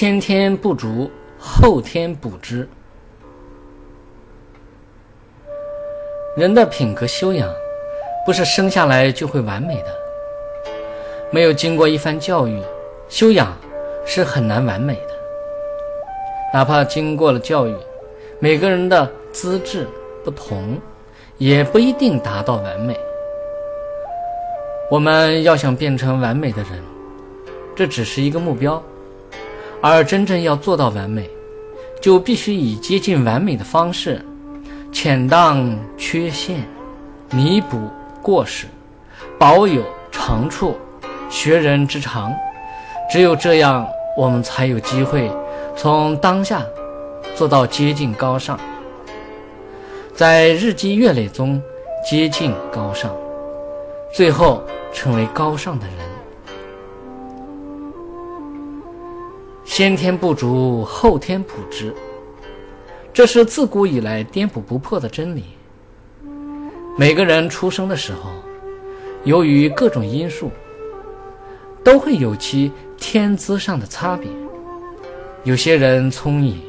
先天不足，后天补之。人的品格修养，不是生下来就会完美的。没有经过一番教育，修养是很难完美的。哪怕经过了教育，每个人的资质不同，也不一定达到完美。我们要想变成完美的人，这只是一个目标，而真正要做到完美，就必须以接近完美的方式，潜当缺陷，弥补过失，保有长处，学人之长。只有这样，我们才有机会从当下做到接近高尚，在日积月累中接近高尚，最后。成为高尚的人，先天不足，后天补之，这是自古以来颠扑不破的真理。每个人出生的时候，由于各种因素，都会有其天资上的差别。有些人聪颖，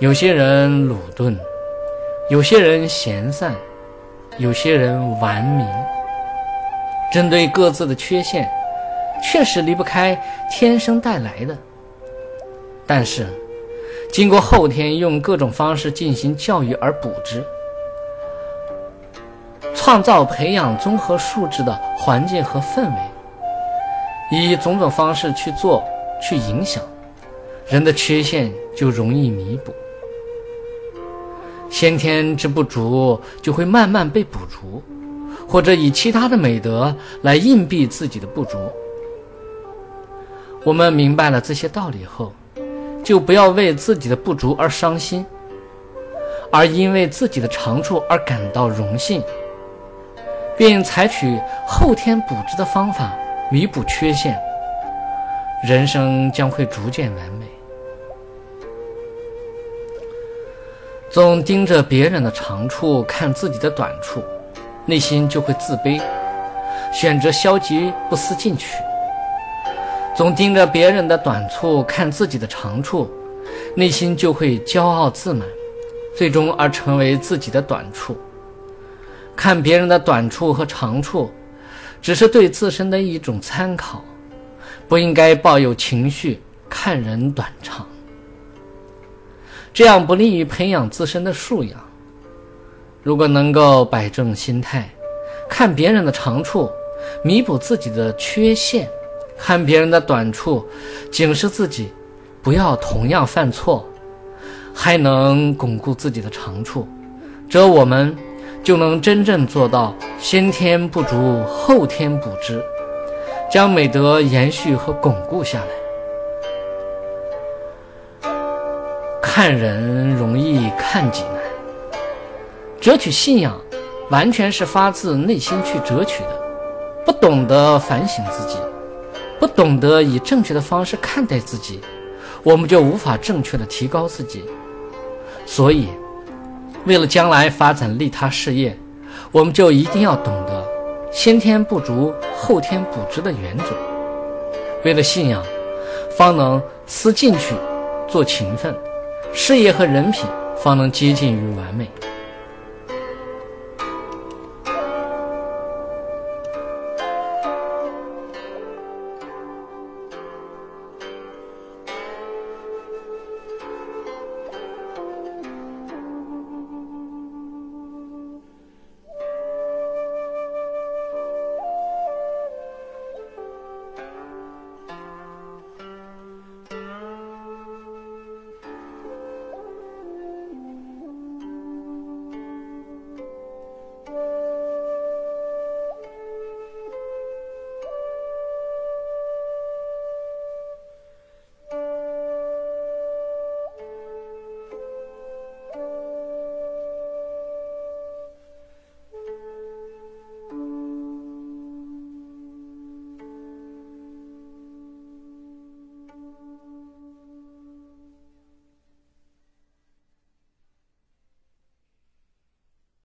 有些人鲁钝，有些人闲散，有些人顽冥。针对各自的缺陷，确实离不开天生带来的。但是，经过后天用各种方式进行教育而补之，创造培养综合素质的环境和氛围，以种种方式去做、去影响，人的缺陷就容易弥补，先天之不足就会慢慢被补足。或者以其他的美德来硬币自己的不足。我们明白了这些道理后，就不要为自己的不足而伤心，而因为自己的长处而感到荣幸，并采取后天补之的方法弥补缺陷，人生将会逐渐完美。总盯着别人的长处看自己的短处。内心就会自卑，选择消极不思进取，总盯着别人的短处看自己的长处，内心就会骄傲自满，最终而成为自己的短处。看别人的短处和长处，只是对自身的一种参考，不应该抱有情绪看人短长，这样不利于培养自身的素养。如果能够摆正心态，看别人的长处，弥补自己的缺陷；看别人的短处，警示自己不要同样犯错，还能巩固自己的长处，则我们就能真正做到先天不足，后天补之，将美德延续和巩固下来。看人容易，看己难。哲取信仰，完全是发自内心去哲取的。不懂得反省自己，不懂得以正确的方式看待自己，我们就无法正确的提高自己。所以，为了将来发展利他事业，我们就一定要懂得先天不足，后天补之的原则。为了信仰，方能思进取，做勤奋，事业和人品方能接近于完美。